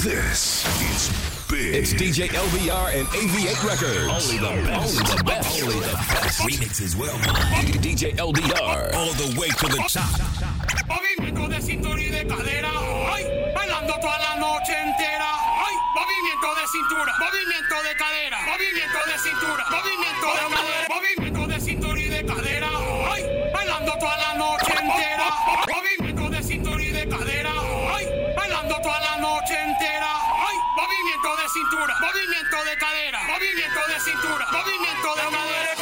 This is big. It's DJ LBR and AV8 Records. Only the best. Only the best. Only the best. Remixes well. DJ LBR. All the way to the top. Bobby, vengo de cintura y de cadera. Ay, bailando toda la noche entera. Ay, movimiento de cintura. Movimiento de cadera. Movimiento de cintura. Movimiento de cadera. Movimiento de cintura. de cadera, movimiento de cintura, movimiento de cadera.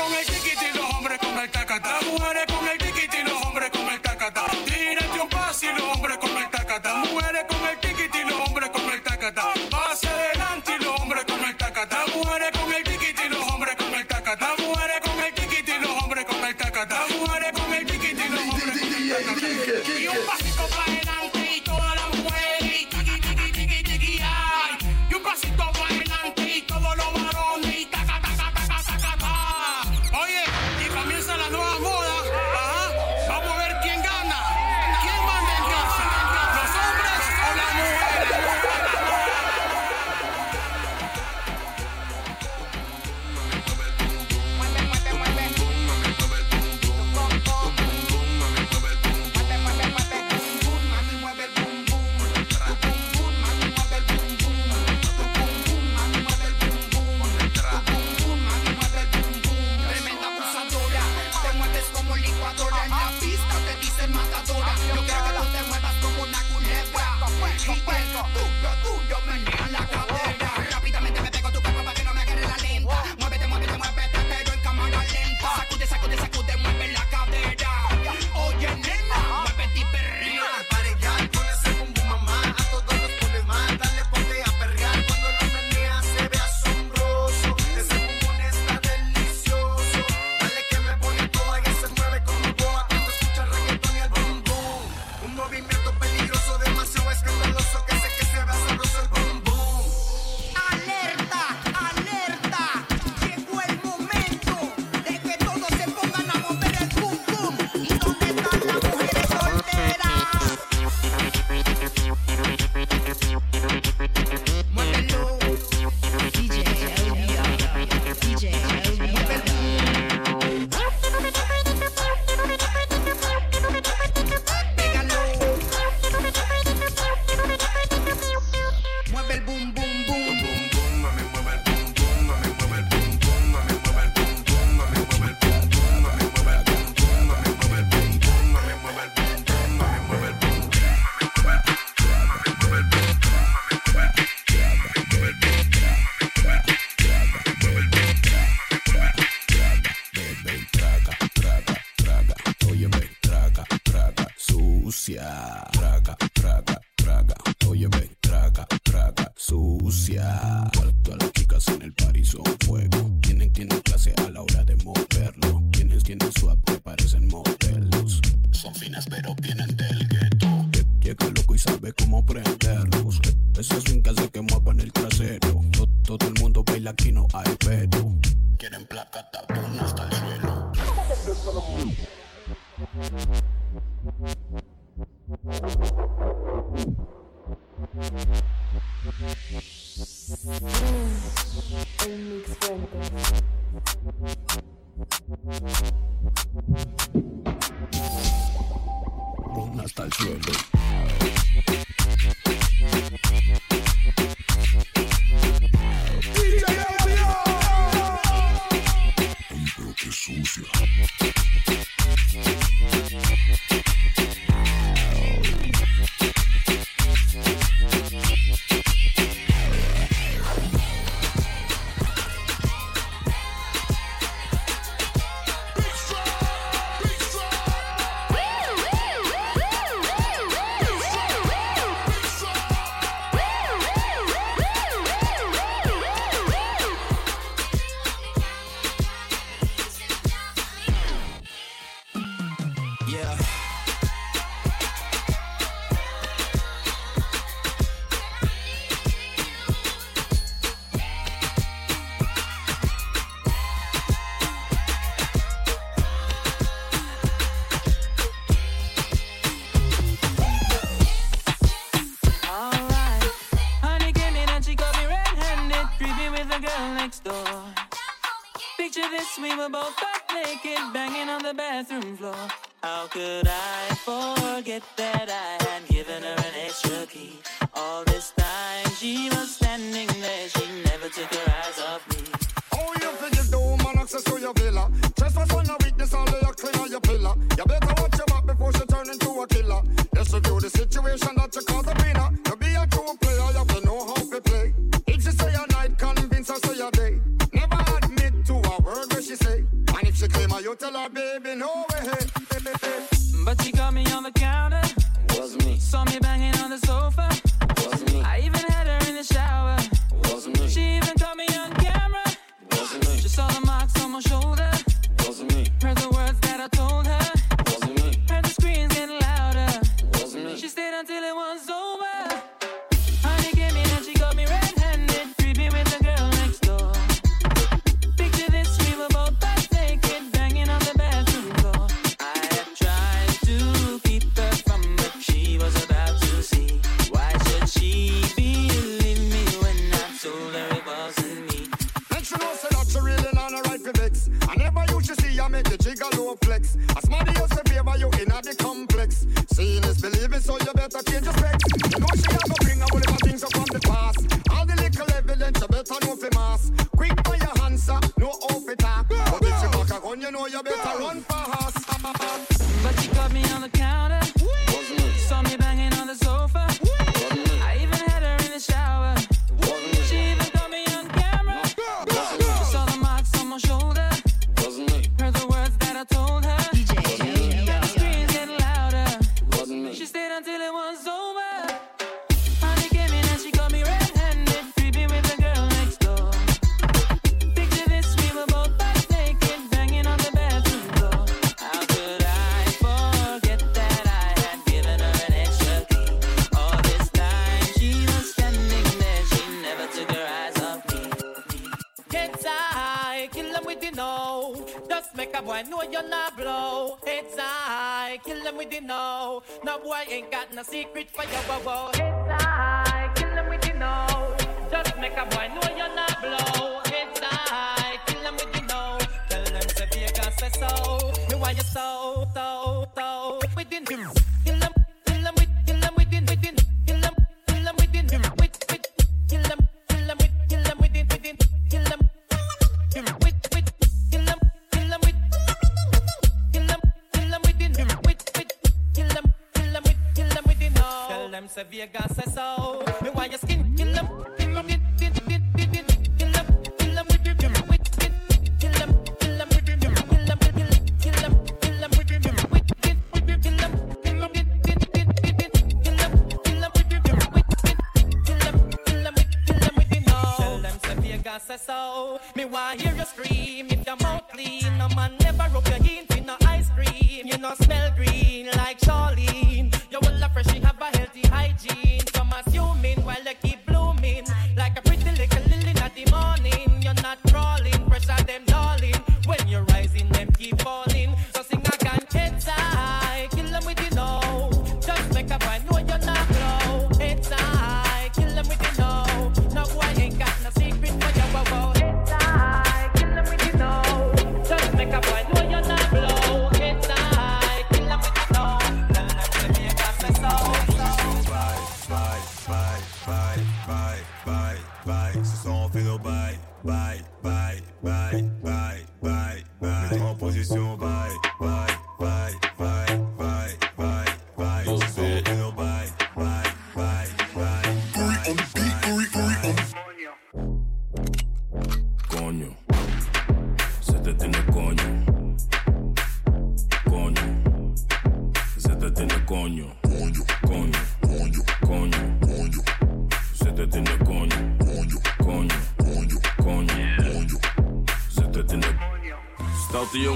your skin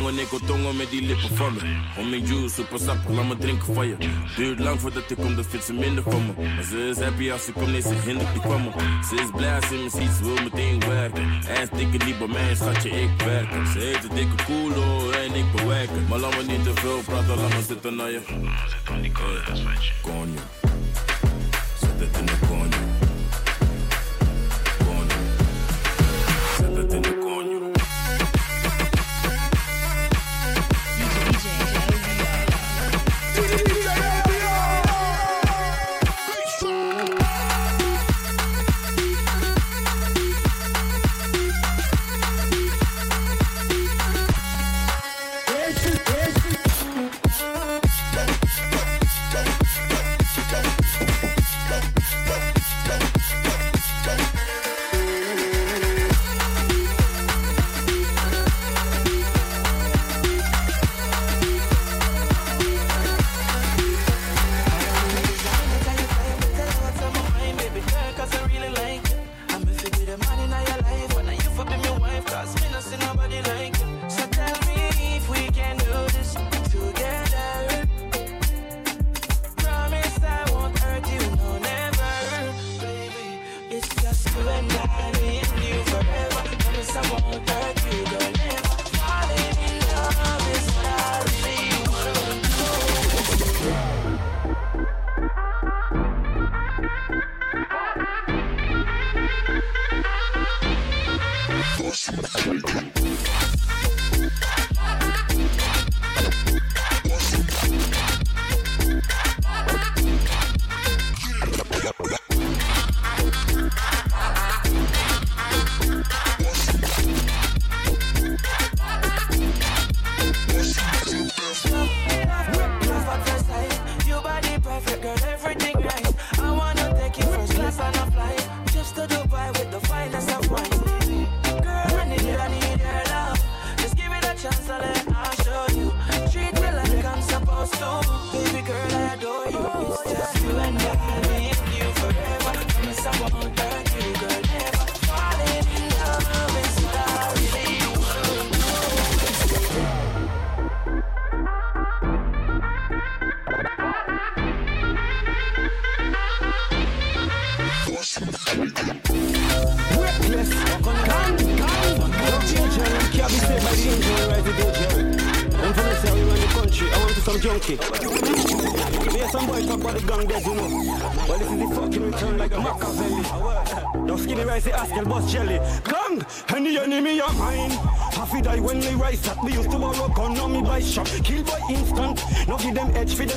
jongen, ik wil tongen met die lippen van me. Om in juice, super sap, laat me drinken van je. Duurt lang voordat ik kom, de vindt ze minder van me. Ze is happy als ze komt, nee, ze hindert niet van me. Ze is blij als ze me ziet, ze wil meteen werken. En dikke niet bij mij, schatje, ik werk. Ze heeft een dikke koelo en ik bewerken. Maar laat me niet te veel praten, laat me zitten naar je. Kon je.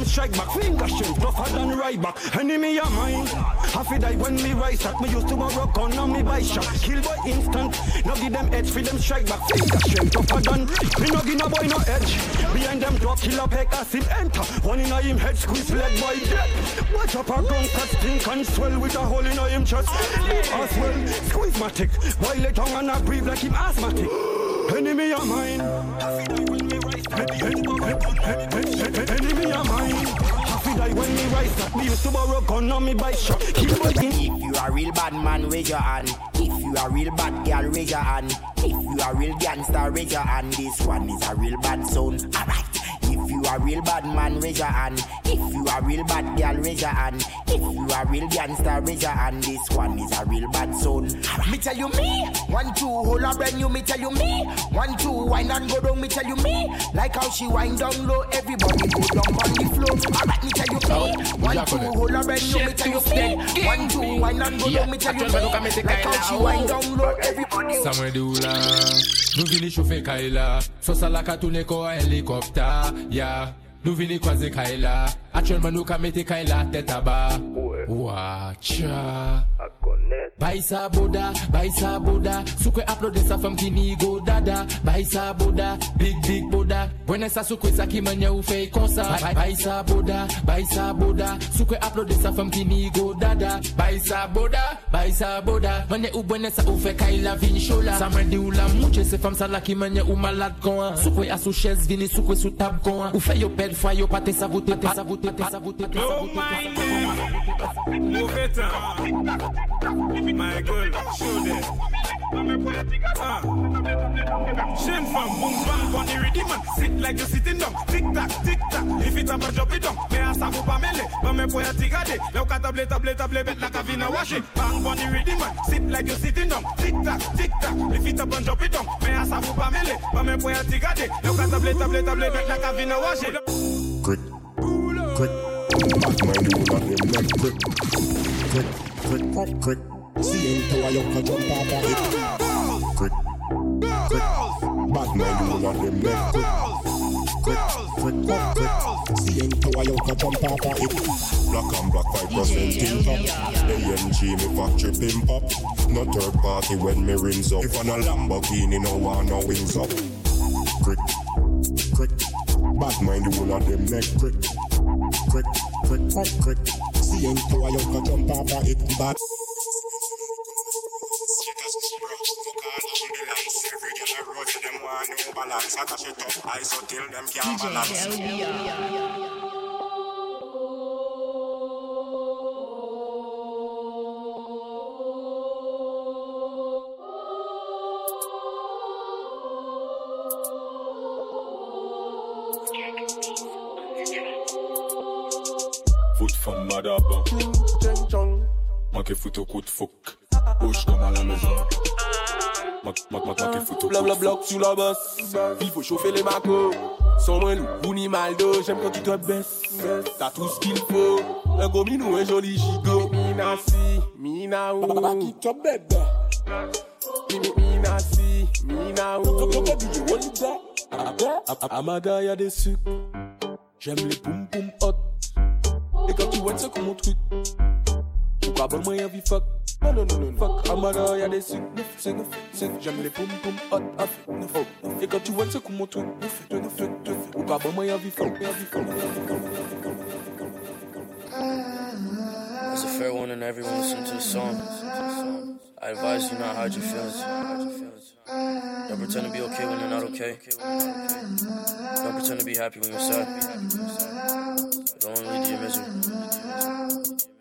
Strike back. Finger strength tougher than right back. Enemy of mine. Half die when me rise up. Me used to borrow gun on me by shot. Kill by instant. Now give them edge for them strike back. Finger strength tougher than. Me no give no boy no edge. Behind them drop killer as him enter. One in a him head squeeze leg boy dead. Watch up a gun cut stink and swell with a hole in a him chest. As well squeeze my tick. While the tongue and I breathe like him asthmatic. Enemy of mine. Enemy of mine. Happy die when me rise up. Me used to borrow gun on me by shot. Kill boy. If you a real bad man, raise your hand. If you a real bad girl, raise your hand. If you a real gangster, raise your hand. This one is a real bad zone. Alright. If you a real bad man, raise your hand. If you a real bad girl, raise your hand. If you a real gangster, raise your hand. This one is a real bad zone. Me tell you me, one two hold a brand new. Me tell you me, one two wine and go down. Me tell you me, like how she wind down low. Everybody go down on the floor. Alright, me tell you me, one two hold a brand new. Me tell you me, one two wine and go down. Me tell you me, like how she wind down low. Everybody. Samuel Dula Nou vini chofe Kaila Sosa la ka toune ko a helikopta Ya Nou vini kwaze kaila. Atyon man nou ka meti kaila teta ba Ouwa, Akone Baisa boda, baisa boda Sukwe upload sa fam ki ni go dada. Baisa boda, big big boda Bwene sa sukwe sa ki manye ou fey konsa Baisa boda, baisa boda Sukwe upload sa fam ki ni go dada boda, baisa boda Manye ou bwene sa ou fe kaila vin shola Sa mwen di ou la mouche se fam sa la ki manye ou malad kon an Sukwe a sou ches vini, sukwe sou tab kon Ou fe yo ped fwa yo pate sa vote, te sa vote, te sa vote, te sa vote, te sa vote Mauvais temps. My girl, show them. Ah. Jeune femme, boom bang, bunny ready man. Sit like you sitting down. Tic tac, tic tac. If it's a bad job, it down. Me a sa pa mele. Ba me po ya tigade. Leo ka table, table, table, bet la kavina wash it. Bang, bunny ready man. Sit like you sitting down. Tic tac, tic tac. If it's a bad job, it down. Me a sa pa mele. Ba me po ya tigade. Leo ka table, table, table, bet la kavina wash it. Quick, quick. Back my rule on them neck quick. Quick, quick, quick, quick. See him to a yoke a jump off of it. Quick, quick. Back my rule on them neck. Quick, quick, quick, quick. See him to a yoke a jump off of it. Black and black five percent tin top. AMG me factory pimp up. No third party when me rings up. If I'm a Lamborghini, no one no wings up. Quick, quick. Bad mind whole of them neck quick. Quick, quick, quick, quick. See him to a a jump off of it. Bad. Balance, I catch it up. I so till them can't balance. Foot femme madaba Manqué foot au coup de fouc Bouge comme à la maison Blablabla sur la bosse. Il faut chauffer les macos. Sans moi, nous, Bouni Maldo. J'aime quand tu te baisses. T'as tout ce qu'il faut. Un gomino, un joli gigot. Mina si, mina ou. Qui te bête? Mina si, mina ou. Amada, y'a des sucres. J'aime les boum boum hot. Et quand tu vois, c'est comme mon truc. Pourquoi bon moi envie fuck Non non non non fuck Amara y'a des sucres neuf c'est neuf c'est J'aime les poum poum hot off neuf oh Et quand tu vois c'est comme mon truc neuf neuf neuf neuf Pourquoi bon moi envie fuck envie fuck As a fair one and everyone listen to the song. I advise you not hide your feelings. Don't pretend to be okay when you're not okay. Don't pretend to be happy when you're sad. It'll only lead to your misery.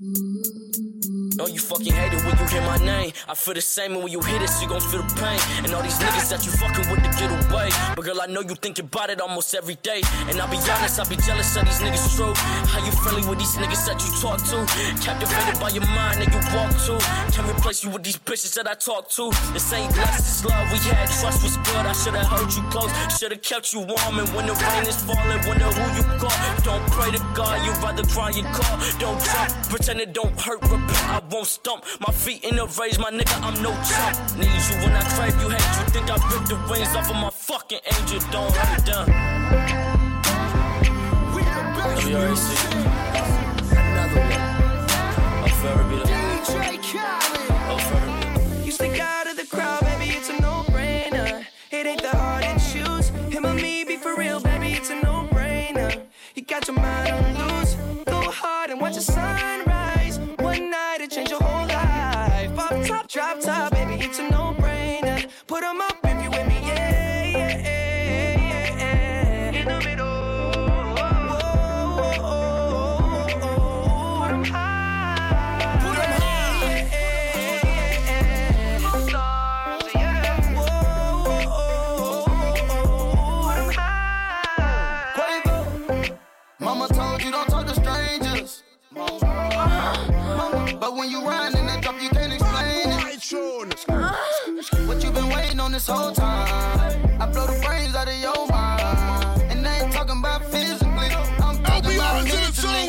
No, you fucking hate it when you hear my name. I feel the same, and when you hear this, you gon' feel the pain. And all these niggas that you fucking with to get away. But girl, I know you think about it almost every day. And I'll be honest, I'll be jealous of these niggas true. How you friendly with these niggas that you talk to? Captivated by your mind that you walk to. Can't replace you with these bitches that I talk to. This ain't lust, this love we had. Trust was good. I should've held you close, should've kept you warm. And when the rain is falling, wonder who you call. Don't pray to God, you'd rather cry your call. Don't jump, pretend it don't hurt. Repeat, I won't stump. My feet in the raise, my nigga, I'm no chump. Need you when I crave you, hate you. Think I ripped the wings off of my fucking angel. Don't hurt them. We already see. Another one. I'll forever be the. I'll forever be You stick out of the crowd, baby, it's a no-brainer. It ain't that hard to choose. Him or me, be for real, baby, it's a no-brainer. You got your mind on loose. Go hard and watch the sunrise. Top, drop top, baby, it's a no-brainer. Put 'em up this whole time? I blow the brains out of your mind. And I ain't talking about physically. I'm talking about mentally.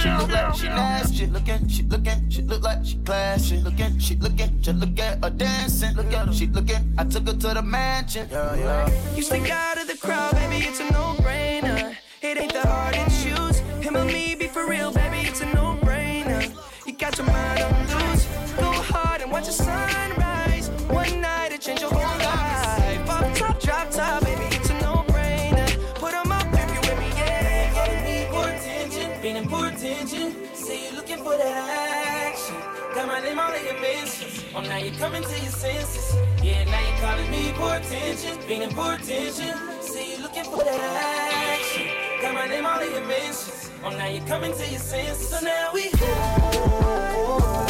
She look like she nasty. She looking, she looking, she look like she classy. Looking, she looking, just look at her dancing. Look at her, she looking. I took her to the mansion. Yeah, yeah. You stick out of the crowd, baby, it's a no-brainer. It ain't that hard to choose. Him or me, be for real, baby, it's a no-brainer. You got your mind on loose. Go hard and watch the sunrise. Name all in your mentions. Oh, now you're coming to your senses. Yeah, now you're calling me for attention, feeling for attention. See, you're looking for that action. Got my name all in your mentions. Oh, now you're coming to your senses. So now we And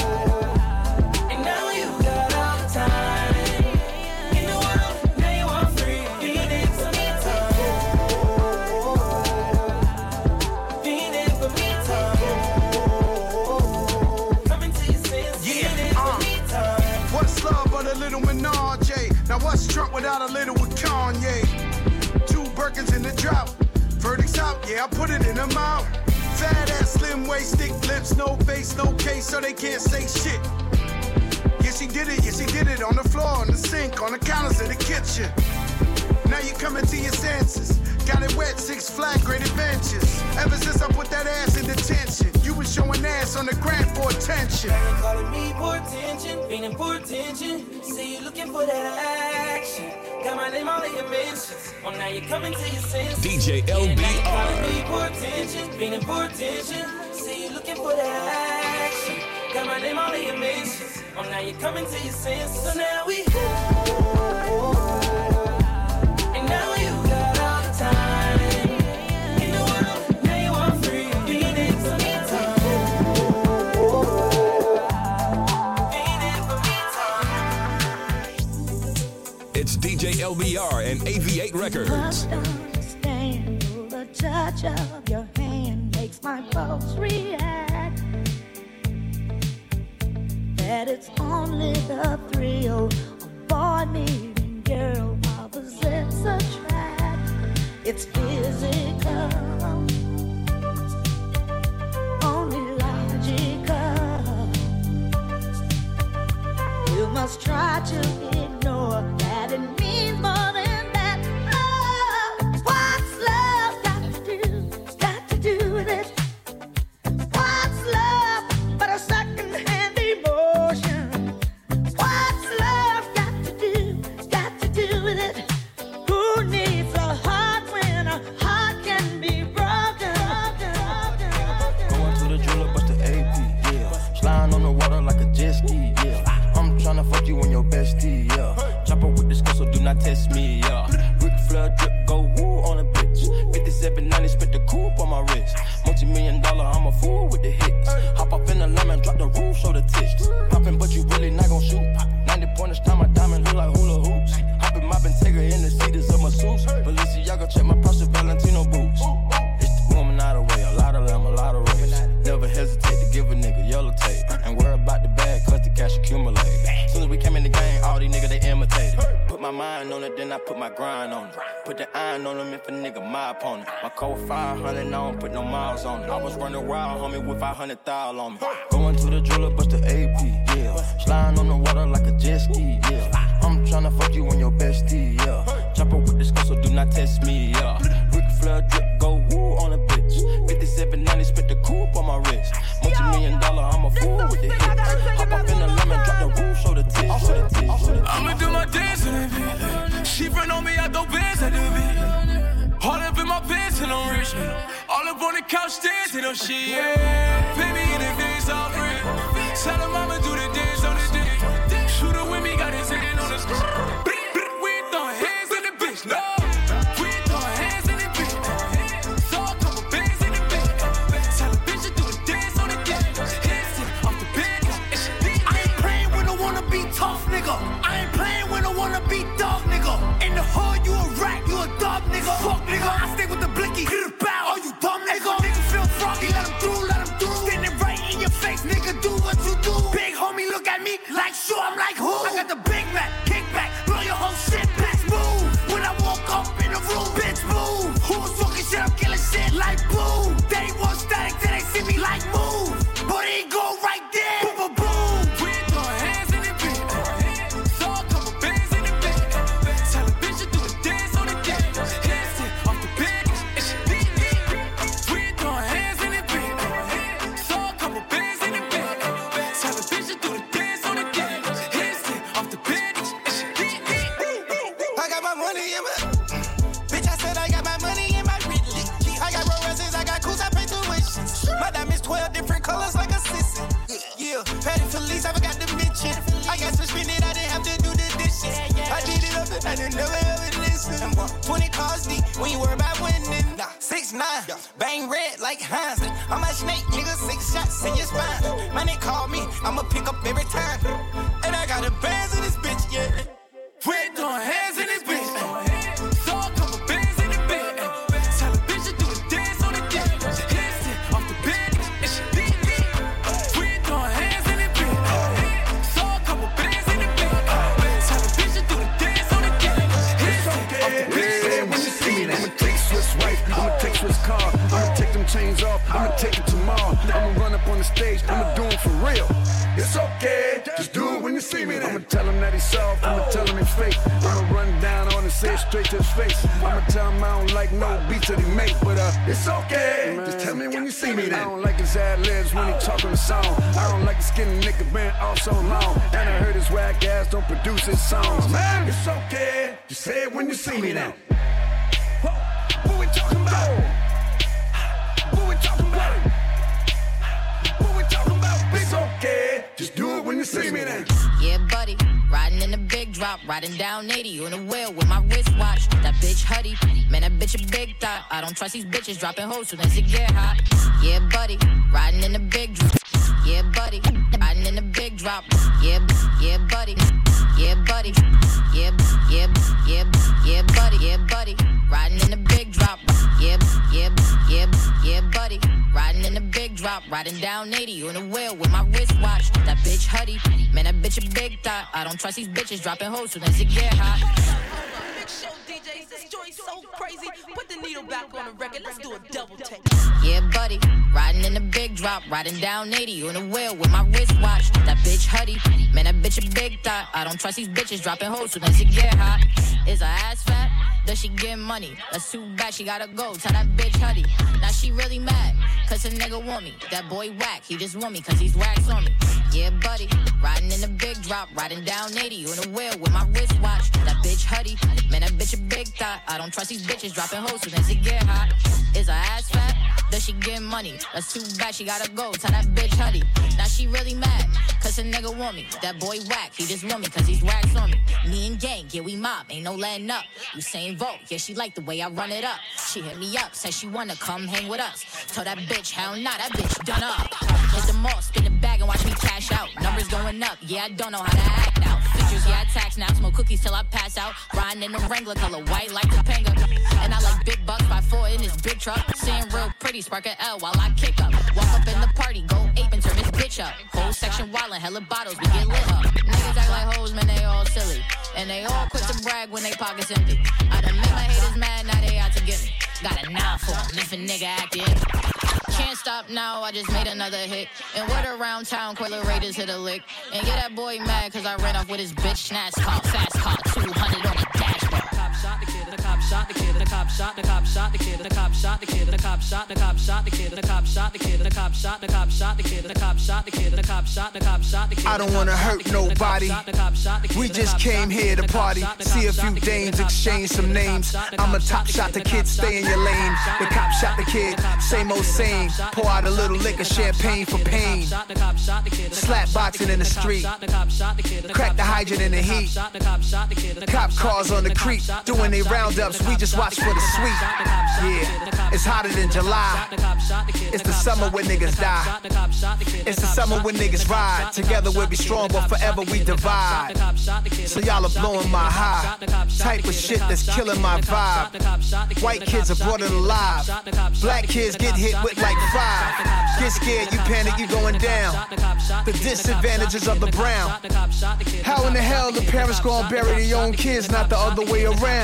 What's Trump without a little with Kanye? Two Birkins in the drought. Verdict's out, yeah, I put it in the mouth. Fat ass, slim waist, thick lips, no face, no case, so they can't say shit. Yes, he did it, yes, he did it on the floor, on the sink, on the counters of the kitchen. Now you're coming to your senses. Got it wet, six flat, great adventures. Ever since I put that ass in detention, you was showing ass on the grant for attention. Calling me for attention, feeling for attention. See you looking for that action. Got my name all in your mentions. Oh, now you're coming to your senses. DJ Yeah, LBR. calling me for attention, feeling for attention. Say you looking for that action. Got my name all in your mentions. Oh, now you're coming to your senses. So now we. It's DJ LBR and AV8 Records. Understand the touch of your hand makes my pulse react. that it's only the thrill of boy meeting girl opposites attract. It's physical. You must try to ignore it means more nigga my opponent. My code 500, I don't put no miles on it. I was running wild, homie, with 500 thou on me. Going to the jeweler, bust the AP, yeah. Sliding on the water like a jet ski, yeah. I'm tryna fuck you and your bestie, yeah. Chopper with this girl, so do not test me, yeah. Ric Flair drip, go woo on a bitch. 5790, spit the coupe on my wrist. Multi million dollar, I'm a fool with the hits. Hop up in the lemon, drop the roof, show the tits, show the tits, show the tits. I'ma do my dance in it, bitch. She friend on me, I throw bands at the bitch. All up in my pants and I'm rich. All up on the couch dancing on shit. Yeah. Pay me in advance, all free. Tell her mama do the dance on the dick. Shooter with me, got his hand on the screen. We throwing hands in the bitch, no. Fuck, nigga. I stay with the blicky. Hit it bow. Oh, you dumb, nigga. Nigga feel froggy, let him through, let him through. Standing right in your face, nigga. Do what you do. Big homie, look at me like sure, I'm like who? I got the I didn't never ever listen. 20 cars deep when you worry about winning. Nah, 6 9 bang red like Heinz. I'm a snake, nigga, six shots in your spine. Man, they call me, I'ma pick up every time. And I got a bands in this tell him that he's soft, I'ma tell him he's fake. I'ma run down on and say it straight to his face. I'ma tell him I don't like no beats that he make, but uh, it's okay. Just tell me when you see me. Then. I don't like his ad libs when he talking the song. I don't like the skinny nigga been all so long. And I heard his whack ass don't produce his songs. Man, it's okay. Just say it when you see me now. What we talking about? What we talking about? You see me then. Yeah, buddy. Riding in the big drop, riding down 80 on the wheel with my wristwatch. That bitch Huddy. Man, that bitch a big thought. I don't trust these bitches dropping hoes soon as it get hot. Yeah, buddy. Riding in the big drop. Yeah, buddy. Riding in the big drop. Yeah, yeah, buddy. Yeah, buddy. Yeah, yeah, yeah, yeah, buddy. Yeah, buddy. Riding in the big drop. Yeah, yeah, yeah, yeah, buddy. Riding in the big drop, riding down 80 on the wheel with my wristwatch. That bitch Huddy, man, that bitch a big thought. I don't trust these bitches dropping hoes soon as it get hot. So. Put the needle back on the record. Let's do a double take. Yeah, buddy, riding in the big drop, riding down 80 on the wheel with my wristwatch. That bitch Huddy, man, that bitch a big thought. I don't trust these bitches dropping hoes soon as it get hot. Is her ass fat? Does she get money? That's too bad, she gotta go. Tell that bitch Huddy. Now she really mad, cause a nigga want me. That boy whack, he just want me, cause he's wax on me. Yeah, buddy, riding in the big drop, riding down 80 on the wheel with my wristwatch. That bitch Huddy, man, that bitch a big thought. I don't trust these bitches dropping hoes soon as it get hot. Is her ass fat? Does she get money? That's too bad, she gotta go. Tell that bitch Huddy. Now she really mad, cause a nigga want me. That boy whack, he just want me, cause he's wax on me. Me and gang, yeah, we mob, ain't no letting up. Usain Bolt, yeah, she like the way I run it up. She hit me up, said she wanna come hang with us. Told that bitch, hell nah, that bitch done up. Hit the mall, spin the bag and watch me cash out. Numbers going up, yeah, I don't know how to act now. Features, yeah, I tax now. Smoke cookies till I pass out. Riding in the Wrangler, color white like Topanga. And I like big bucks by four in this big truck. Seeing real pretty, spark a L while I kick up. Walk up in the party, go ape and turn this bitch up. Whole section wildin', hella bottles, we get lit up. Niggas act like hoes, man, they all silly. And they all quick to brag when they pockets empty. I done made my haters mad, now they out to get me. Got a nine for 'em if a nigga acting. Can't stop now, I just made another hit. And word around town, Coiler Raiders hit a lick. And yeah, that boy mad cause I ran off with his bitch snatch car, fast car, 200 on the dashboard. Shot the kid, the cop shot the kid, the cop shot the cop shot the kid, the cop shot the kid, the cop shot the cop shot the kid, the cop shot the kid, the cop shot the cop shot the kid, the cop shot the kid, the cop shot the cop shot the kid. I don't wanna hurt nobody. We just came here to party, see a few dames, exchange some names. I'm a top shot the kid, stay in your lane. The cop shot the kid, same old same. Pour out a little liquor, champagne for pain. Slap boxing in the street, crack the hydrant in the heat. Cop cars on the creek, doing they roundups. We just watch for the sweet. Yeah, it's hotter than July. It's the summer when niggas die. It's the summer when niggas ride. Together we'll be strong, but forever we divide. So y'all are blowing my high. Type of shit that's killing my vibe. White kids are brought in alive. Black kids get hit with like five. Get scared, you panic, you going down. The disadvantages of the brown. How in the hell the parents gonna bury their own kids, not the other way around?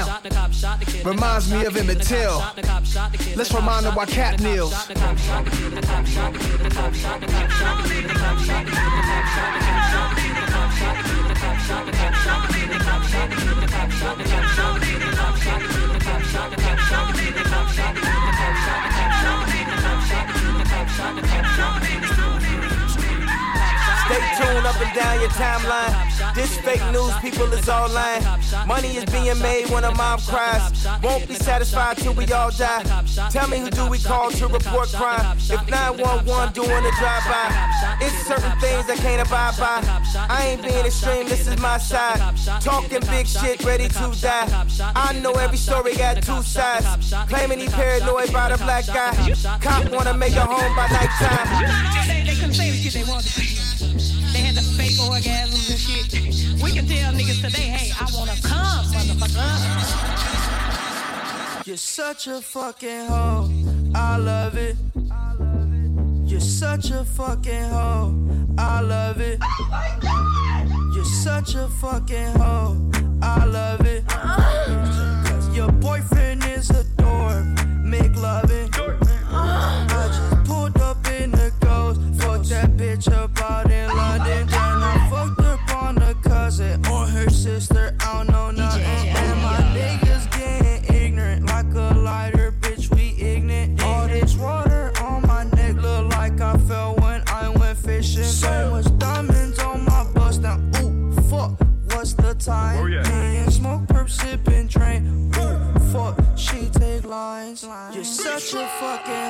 Reminds me of Emmett Till. Let's remind them why Kap kneels. Stay tuned up and down your timeline. This fake news, people is all lying. Money is being made when a mom cries. Won't be satisfied till we all die. Tell me who do we call to report crime? If 911 doing a drive-by, it's certain things I can't abide by. I ain't being extreme, this is my side. Talking big shit, ready to die. I know every story got two sides. Claiming he paranoid by the black guy. Cop wanna make a home by nighttime. They, say they to. They had the fake orgasms and shit. We can tell niggas today, hey, I wanna come, motherfucker. You're such a fucking hoe. I love it. You're such a fucking hoe. I love it. Oh You're such a fucking hoe. I love it. Uh-huh. Your boyfriend is a dork. Make loving. I that bitch up out in London. Then I fucked up on a cousin or her sister. I don't know nothing. And my niggas getting ignorant like a lighter, bitch. We ignorant. All this water on my neck look like I fell when I went fishing. So much diamonds on my bust now. Ooh, fuck. What's the time? Me and smoke, perp, sipping, train. Ooh, fuck. She take lines. You're such a fucking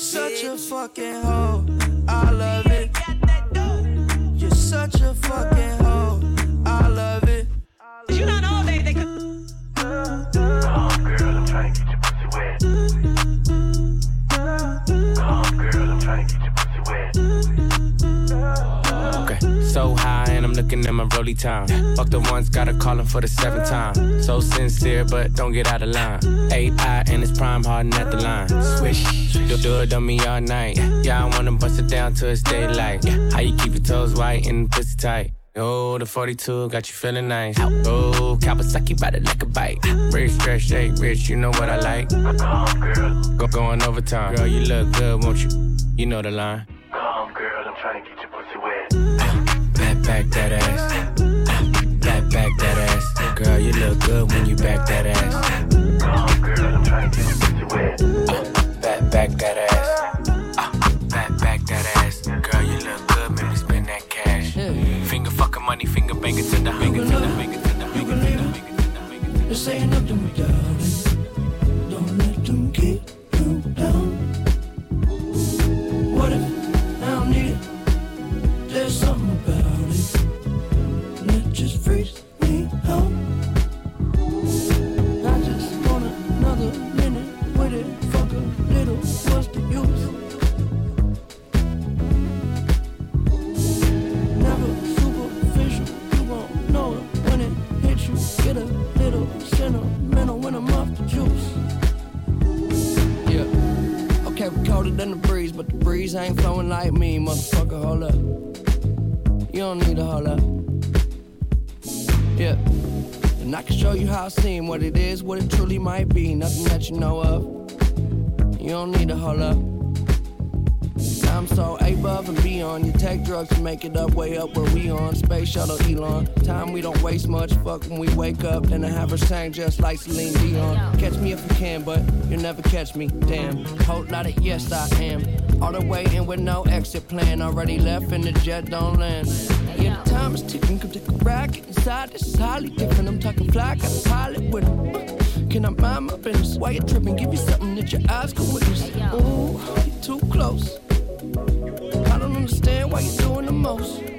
You're such a fucking hoe. I love it. You're such a fucking hoe. I love it. You not know they they could. Come, girl, I'm trying to get your pussy wet. Come, girl, I'm trying to get your pussy wet. Okay, so high and I'm looking at my rolly time. Fuck the ones, gotta call him for the seventh time. So sincere, but don't get out of line. AI and it's prime harden at the line. Swish, do, do it on me all night. Yeah, I wanna bust it down till it's daylight. How you keep your toes white and the pussy tight? Oh, the 42 got you feeling nice. Oh, Kawasaki it like a bite. Rich, stretch, shake, rich, you know what I like. Go going overtime. Girl, you look good, won't you? You know the line. Back, that ass. Back, back that ass. Girl, you look good when you back that ass. You know of. You don't need to hold up. I'm so above and beyond. You take drugs to make it up, way up where we on. Space shuttle Elon. Time we don't waste much. Fuck when we wake up. Then I have her sang just like Celine Dion. Catch me if you can, but you'll never catch me. Damn. Whole lot of yes, I am. All the way in with no exit plan. Already left and the jet don't land. Yeah, the time is ticking. Come take a. Get inside. This is highly different. I'm talking fly. Got a pilot with him. Can I mind my business? Why you tripping? Give you something that your eyes can witness. Ooh, you're too close. I don't understand why you're doing the most.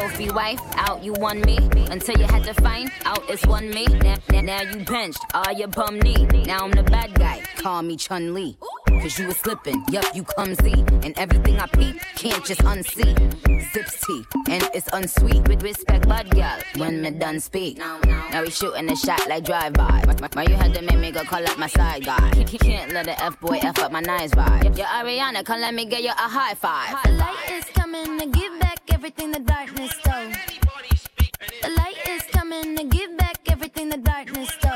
Trophy wife, out you won me. Until you had to find out it's one me. Now, now, now you benched, all your bum knee. Now I'm the bad guy, call me Chun Li. Cause you was slipping, yup, you clumsy. And everything I peep, can't just unsee. Zips tea, and it's unsweet. With respect, bad girl, when me done speak. Now we shooting a shot like drive-by. Why you had to make me go call up my side guy? Can't let the F-boy F up my nice vibe. Yo, Ariana, come let me get you a high five. The light is coming to give back everything the darkness stole. The light is coming to give back everything the darkness stole.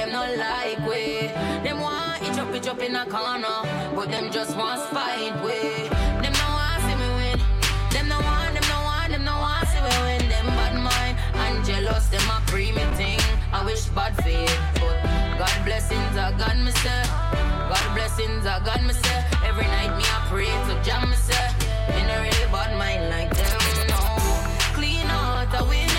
Them no like we. Them want each up, each up in a corner, but them just want spite we. Them no want see me win. Them no want, them no want, them no want see me win. Them bad mind and jealous, them a pre me thing. I wish bad fate, but God blessings are gone, me say. God blessings are gone, me say. Every night me I pray to jam, me say. Me no really bad mind like them, no. Clean out, I win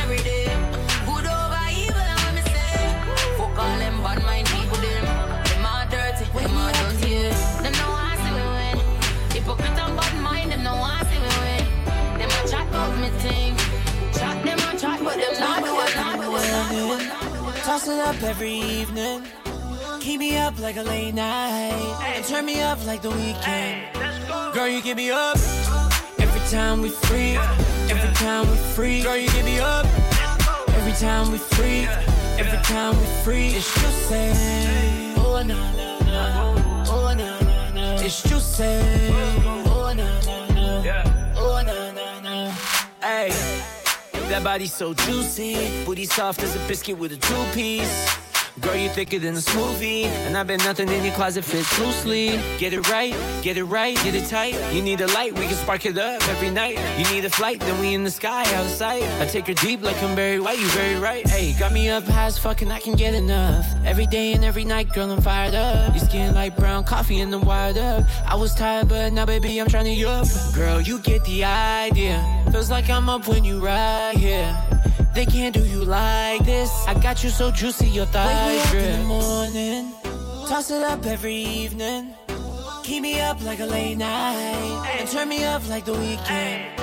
Toss it up every evening. Keep me up like a late night. And turn me up like the weekend. Girl, you get me up. Every time we free. Every time we free. Girl, you get me up. Every time we free. Every time we free. It's juicy. Oh, na, na, na. Oh, na, na, na. It's juicy. Oh, na, na, na. Oh, na, na, na. Hey. That body so juicy, booty soft as a biscuit with a two piece. Girl, you thicker than a smoothie, and I bet nothing in your closet fits loosely. Get it right, get it right, get it tight. You need a light, we can spark it up every night. You need a flight, then we in the sky, out of sight. I take her deep like I'm Barry White, you very right. Hey, got me up high as fuck and I can get enough. Every day and every night, girl, I'm fired up. Your skin like brown coffee and I'm wired up. I was tired, but now, baby, I'm trying to up. Girl, you get the idea. Feels like I'm up when you right here. They can't do you like this. I got you so juicy, your thighs drip. in the morning, toss it up every evening. Keep me up like a late night, and turn me up like the weekend.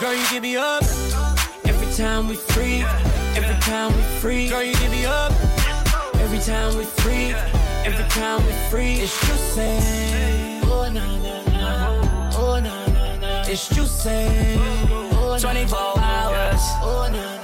Girl, you get me up every time we freak. Every time we freak, Girl, you get me up every time we freak, Every time we freak, It's juicy. Oh na na na. Oh na na na. It's juicy. Oh, 24 hours. Oh na na.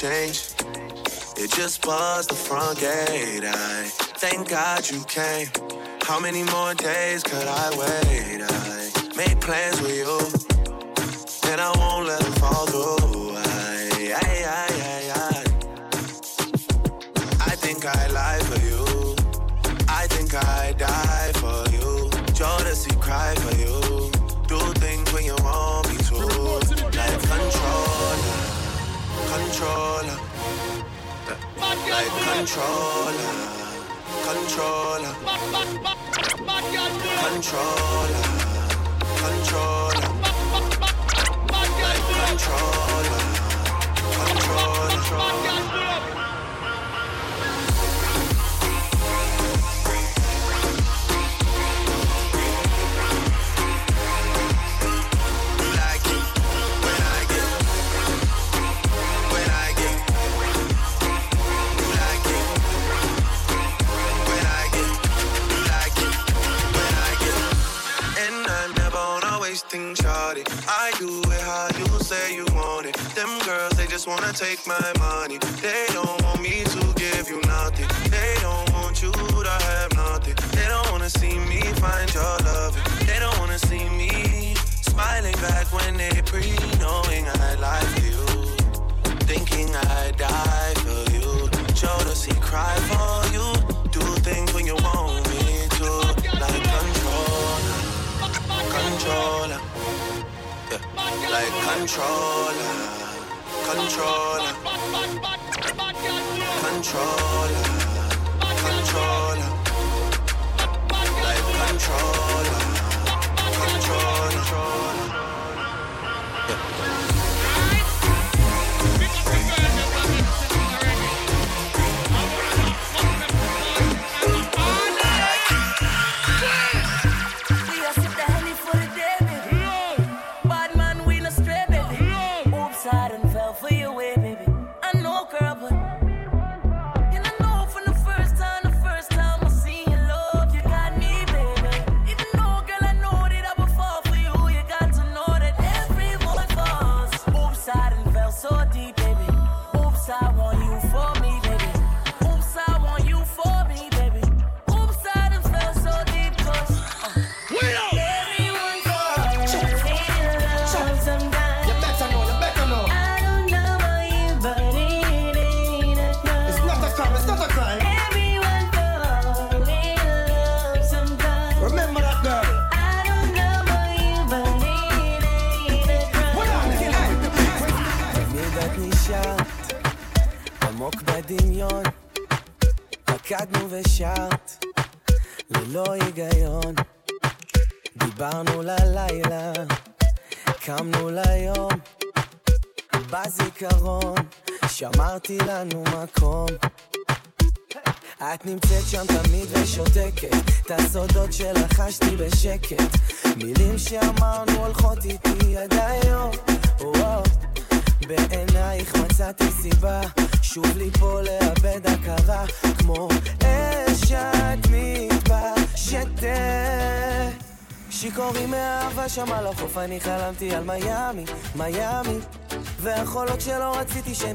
Changed. It just buzzed the front gate. I thank God you came. How many more days could I wait? I made plans with you, and I won't let them fall through. like controller, controller, controller, controller, like controller, controller. Do it how you say you want it. Them girls, they just wanna take my money. They don't want me to give you nothing. They don't want you to have nothing. They don't wanna see me find your love. They don't wanna see me smiling back when they pre knowing I like you. Thinking I die for you. Jodeci cry for you like controller, controller, controller, controller.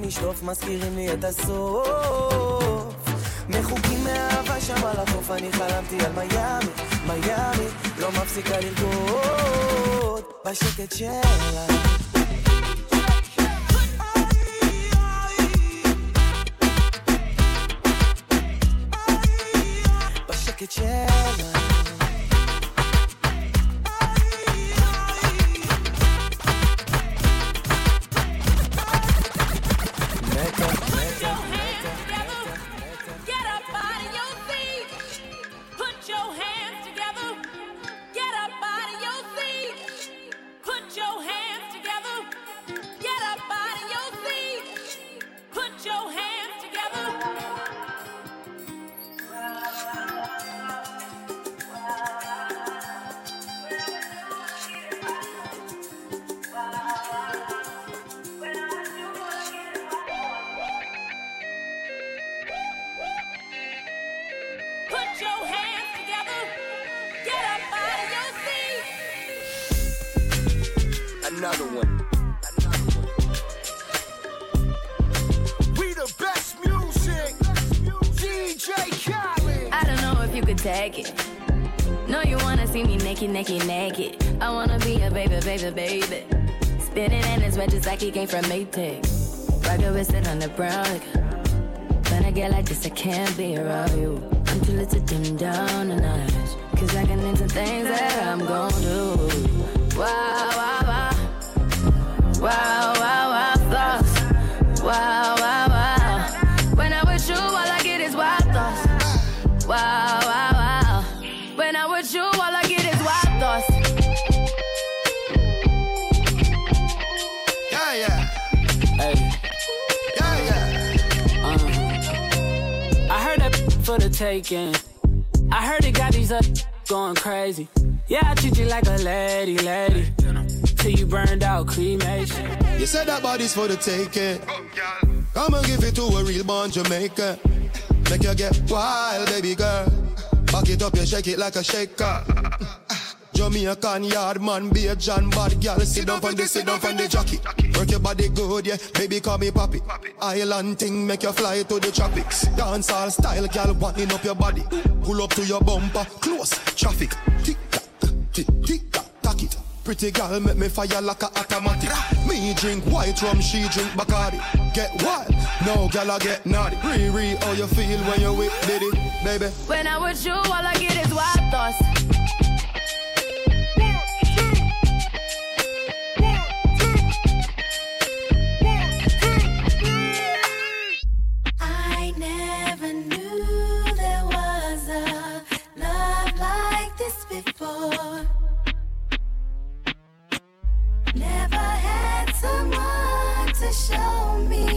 נשטוף מזכירים לי את הסוף. מחוקים מאהבה שם על החוף אני חלמתי על מיאמי, מיאמי לא מפסיקה לרקוד. בשקט שלה. Going crazy. Yeah, I treat you like a lady, lady. Till you burned out cremation. You said that body's for the taking. Come and give it to a real born Jamaican. Make you get wild, baby girl. Back it up, you shake it like a shaker. Jamaican yard man, be a John bad girl. Sit down from the, sit down from the jockey. Work your body good, yeah. Baby, call me papi. Island thing, make you fly to the tropics. Dance all style, girl, winding up your body. Pull up to your bumper, close traffic. Tick tock, tick tick tock, it. Pretty girl, make me fire like a automatic. Me drink white rum, she drink Bacardi. Get wild, no girl, I get naughty. Re-re, how you feel when you with Diddy, baby? When I'm with you, all I get is wild thoughts. To show me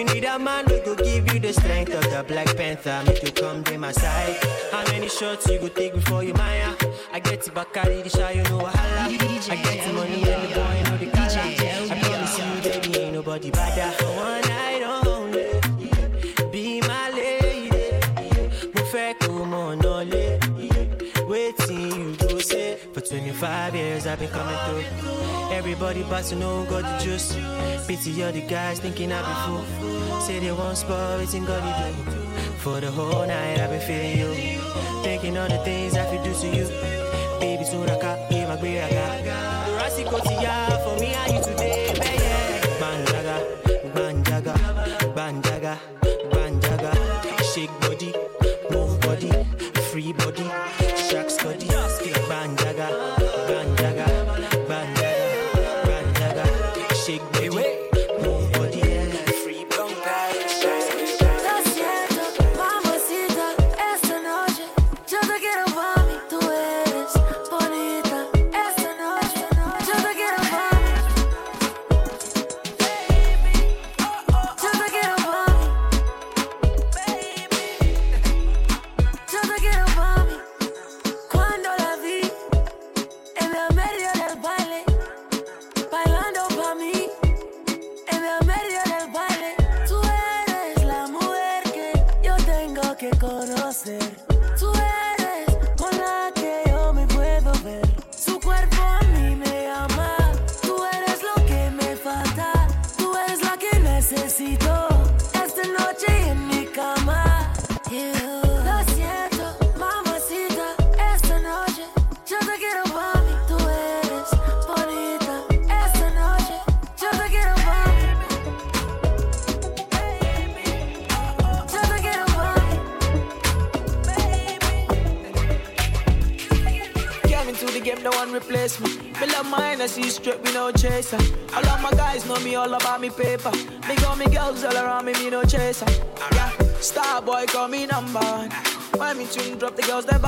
you need a man, we go give you the strength of the Black Panther. Make you come to my side. How many shots you go take before you maya? I get to Bacardi, the shy, you I've been coming through. Everybody but to know got the juice. Pity all the guys thinking I be fool. Say they want spot, waiting God you do. For the whole night I've been feeling you. Thinking all the things I could do to you. Baby soon I got be my beer I got. The Rasi Kotiya for me and you today baby Banjaga, banjaga, banjaga, banjaga. Shake body, move body, free body,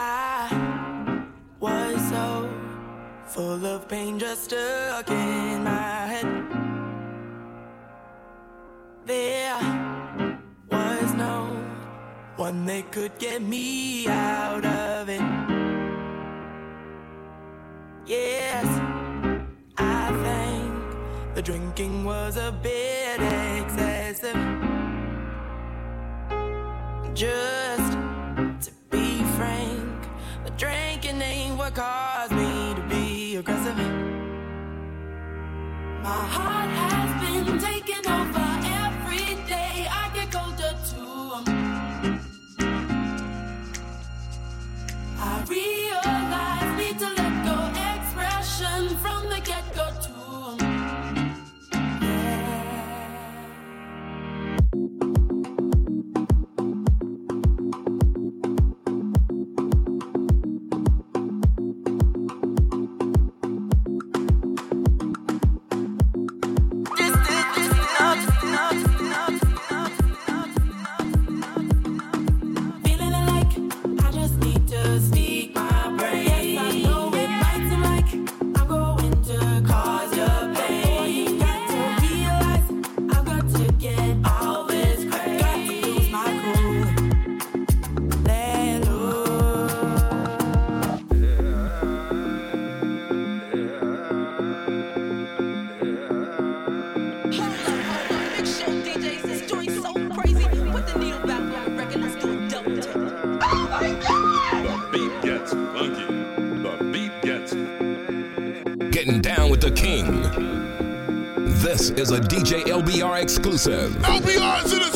I was so full of pain, just stuck in my head. There was no one that could get me out of it. Yes, I think the drinking was a bit excessive. Just Cause caused me to be aggressive. My heart has been taken over every day. I get colder to I realize. is a DJ LBR exclusive. LBR's in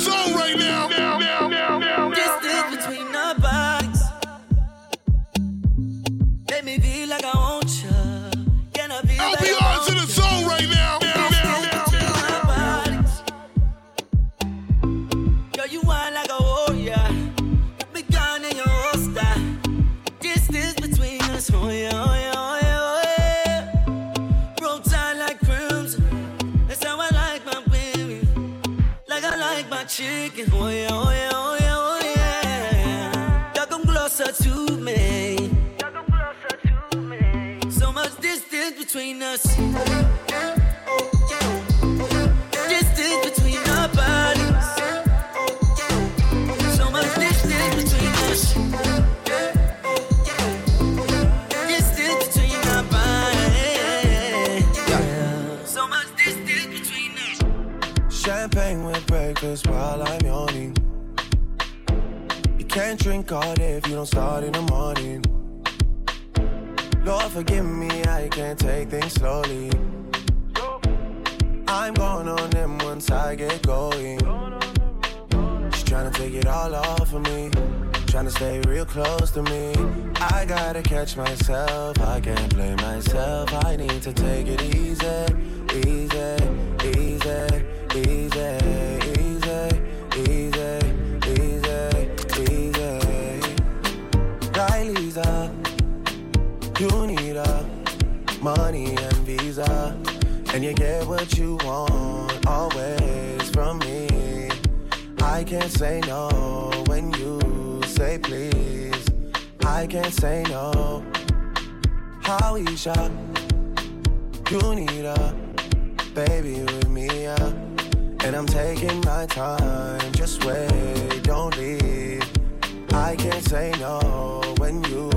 I can't say no when you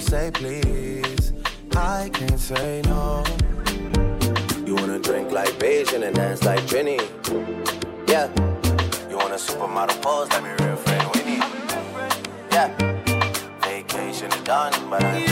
say please. I can't say no. You wanna drink like Beijing and dance like Trini? Yeah. You want a supermodel pose like me real friend Winnie? Yeah. Vacation is done, but I'm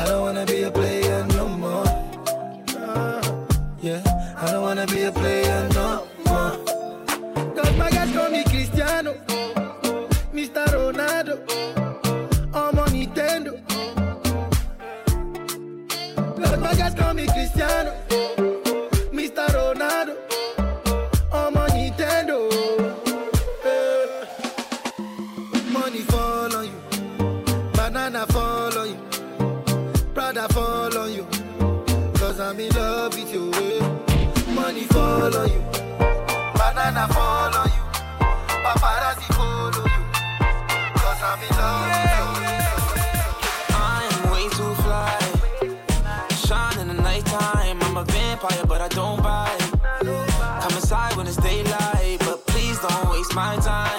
I don't wanna be a player no more. Uh, Yeah, I don't wanna be a player On you, banana fall on you, paparazzi follow you. Cause I'm in love you. I'm way too fly. Shine in the nighttime. I'm a vampire, but I don't bite. Come inside when it's daylight, but please don't waste my time.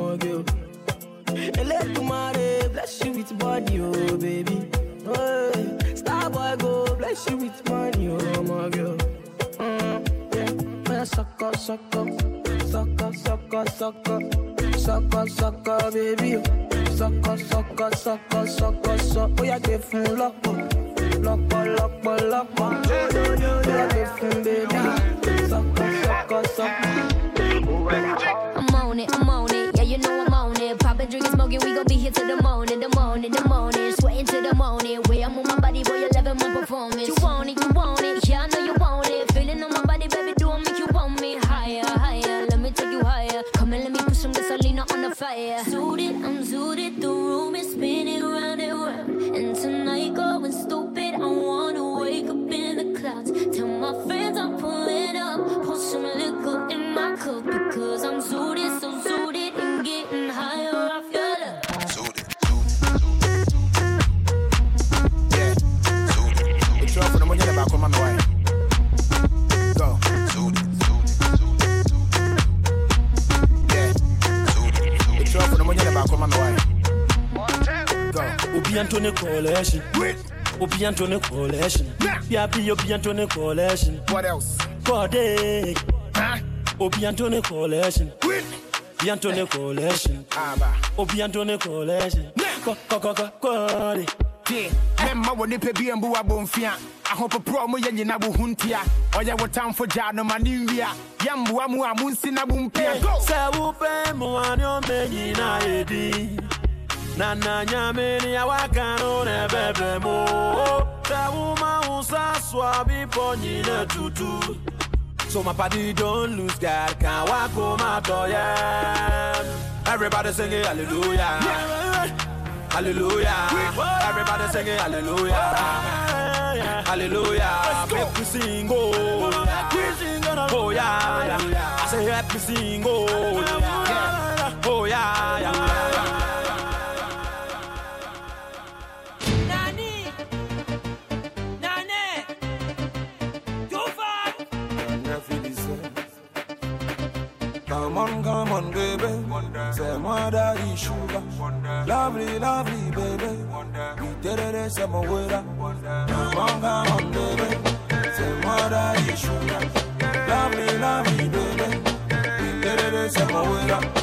Oh my girl. The money bless you with body, oh baby. Boy go bless you with money, oh my girl. Mm, yeah, yeah, sucker, sucker, sucker, sucker, sucker, sucker, sucker, baby. Sucker, sucker, sucker, sucker, sucker. Oh yeah, give fun loco, loco, loco, loco. Oh yeah, give fun baby. Sucker, sucker, sucker. I'm on it, I'm on it. Yeah, you know I'm on it. Poppin', drinkin', smoking, we gon' be here till the morning, the morning, the morning. Bientôt ne collection. Ou bientôt ne collection. Bia bi, ou bientôt ne collection. What else? Code. Ou bientôt ne collection. Bientôt ne collection. Ou bientôt ne collection. Co- co- co- co- Code. tie mɛmma wɔ nipa bi mbu abɔmfia ahopoporɔ mo yɛ nyina bo ho ntia ɔyɛ wo tamfo gyaa no ma ne nwia yɛmboa mu a monsi na mompia Go! sɛ wopɛ mmoa eh, ne ɔmɛnyina ɛdi na na nyame ne awaka no ne ɛbɛbrɛ mu sɛ woma wo sa soa bepɔ nyina tutu So my body don't lose God, can't walk home door, yeah. Everybody singing hallelujah. Hallelujah. Everybody singing hallelujah. Hallelujah. Make me sing, oh. Oh, yeah, yeah. I say, help me sing, oh. Oh, yeah, yeah. Say, my daddy sugar. Lovely, lovely, baby. We did it, say, my waiter. Come on, baby. Say, my daddy sugar. Lovely, lovely, baby. We did it, say, my waiter.